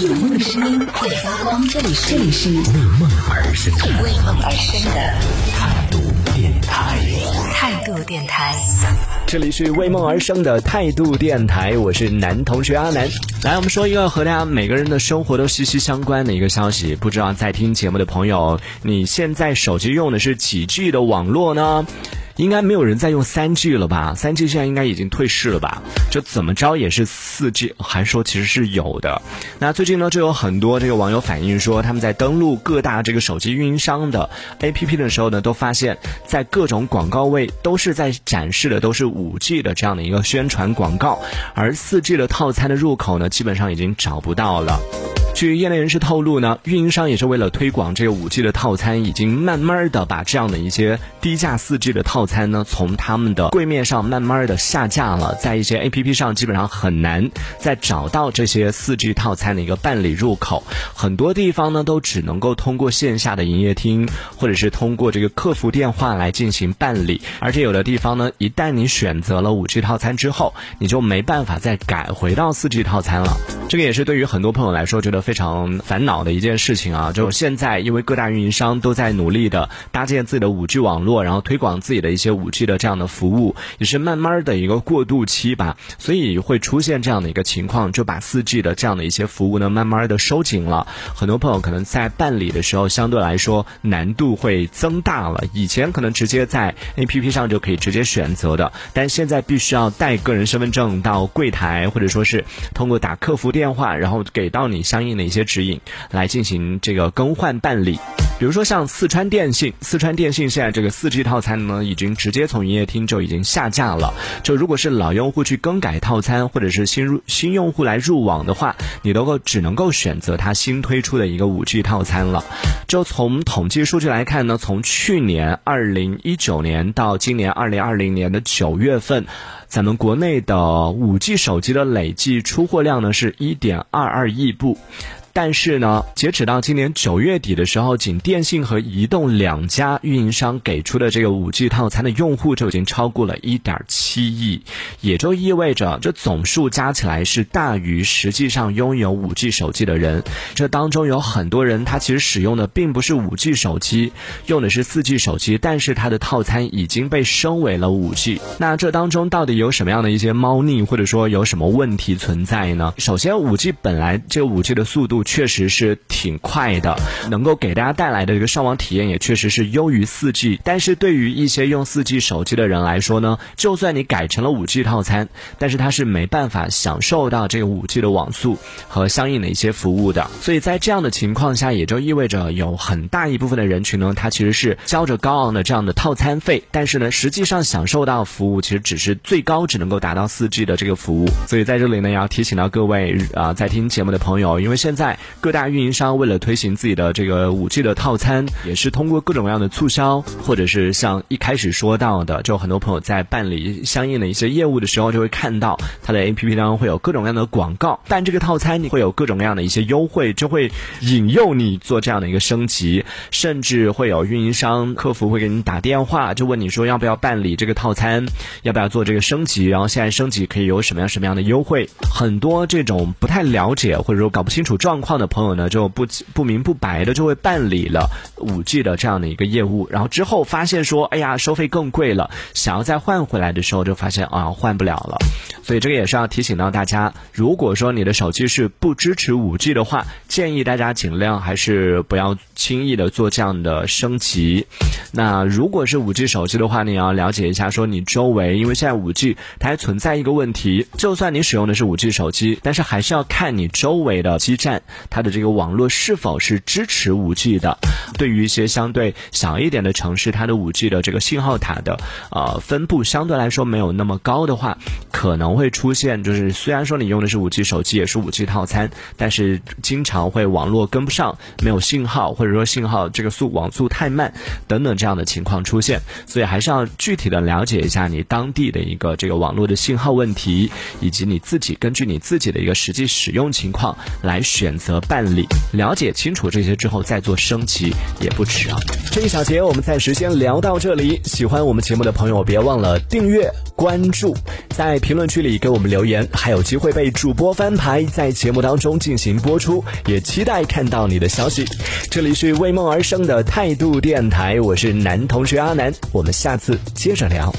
有梦的声音会发光，这里是这里是为梦而生的为梦而生的态度电台。态度电台。这里是为梦而生的态度电台，我是男同学阿南。来，我们说一个和大家每个人的生活都息息相关的一个消息。不知道在听节目的朋友，你现在手机用的是几 G 的网络呢？应该没有人在用三 G 了吧？三 G 现在应该已经退市了吧？就怎么着也是四 G，还说其实是有的。那最近呢，就有很多这个网友反映说，他们在登录各大这个手机运营商的 APP 的时候呢，都发现，在各种广告位都是在展示的都是五 G 的这样的一个宣传广告，而四 G 的套餐的入口呢，基本上已经找不到了。据业内人士透露呢，运营商也是为了推广这个五 G 的套餐，已经慢慢的把这样的一些低价四 G 的套餐呢，从他们的柜面上慢慢的下架了，在一些 APP 上基本上很难再找到这些四 G 套餐的一个办理入口，很多地方呢都只能够通过线下的营业厅，或者是通过这个客服电话来进行办理，而且有的地方呢，一旦你选择了五 G 套餐之后，你就没办法再改回到四 G 套餐了，这个也是对于很多朋友来说觉得。非常烦恼的一件事情啊！就现在，因为各大运营商都在努力的搭建自己的五 G 网络，然后推广自己的一些五 G 的这样的服务，也是慢慢的一个过渡期吧，所以会出现这样的一个情况，就把四 G 的这样的一些服务呢，慢慢的收紧了。很多朋友可能在办理的时候，相对来说难度会增大了。以前可能直接在 APP 上就可以直接选择的，但现在必须要带个人身份证到柜台，或者说是通过打客服电话，然后给到你相应。哪些指引来进行这个更换办理，比如说像四川电信，四川电信现在这个四 G 套餐呢，已经直接从营业厅就已经下架了。就如果是老用户去更改套餐，或者是新入新用户来入网的话，你都够只能够选择它新推出的一个五 G 套餐了。就从统计数据来看呢，从去年二零一九年到今年二零二零年的九月份。咱们国内的五 G 手机的累计出货量呢是一点二二亿部。但是呢，截止到今年九月底的时候，仅电信和移动两家运营商给出的这个五 G 套餐的用户就已经超过了一点七亿，也就意味着这总数加起来是大于实际上拥有五 G 手机的人。这当中有很多人，他其实使用的并不是五 G 手机，用的是四 G 手机，但是他的套餐已经被升为了五 G。那这当中到底有什么样的一些猫腻，或者说有什么问题存在呢？首先，五 G 本来这个五 G 的速度。确实是挺快的，能够给大家带来的这个上网体验也确实是优于四 G。但是对于一些用四 G 手机的人来说呢，就算你改成了五 G 套餐，但是它是没办法享受到这个五 G 的网速和相应的一些服务的。所以在这样的情况下，也就意味着有很大一部分的人群呢，他其实是交着高昂的这样的套餐费，但是呢，实际上享受到服务其实只是最高只能够达到四 G 的这个服务。所以在这里呢，也要提醒到各位啊，在听节目的朋友，因为现在。各大运营商为了推行自己的这个五 G 的套餐，也是通过各种各样的促销，或者是像一开始说到的，就很多朋友在办理相应的一些业务的时候，就会看到它的 APP 当中会有各种各样的广告，但这个套餐你会有各种各样的一些优惠，就会引诱你做这样的一个升级，甚至会有运营商客服会给你打电话，就问你说要不要办理这个套餐，要不要做这个升级，然后现在升级可以有什么样什么样的优惠，很多这种不太了解或者说搞不清楚状况。的朋友呢，就不不明不白的就会办理了五 G 的这样的一个业务，然后之后发现说，哎呀，收费更贵了，想要再换回来的时候，就发现啊，换不了了。所以这个也是要提醒到大家，如果说你的手机是不支持五 G 的话，建议大家尽量还是不要轻易的做这样的升级。那如果是五 G 手机的话，你要了解一下，说你周围，因为现在五 G 它还存在一个问题，就算你使用的是五 G 手机，但是还是要看你周围的基站。它的这个网络是否是支持五 G 的？对于一些相对小一点的城市，它的五 G 的这个信号塔的呃分布相对来说没有那么高的话，可能会出现就是虽然说你用的是五 G 手机，也是五 G 套餐，但是经常会网络跟不上，没有信号，或者说信号这个速网速太慢等等这样的情况出现。所以还是要具体的了解一下你当地的一个这个网络的信号问题，以及你自己根据你自己的一个实际使用情况来选择。择办理。了解清楚这些之后再做升级也不迟啊。这一小节我们暂时先聊到这里。喜欢我们节目的朋友，别忘了订阅、关注，在评论区里给我们留言，还有机会被主播翻牌，在节目当中进行播出。也期待看到你的消息。这里是为梦而生的态度电台，我是男同学阿南，我们下次接着聊。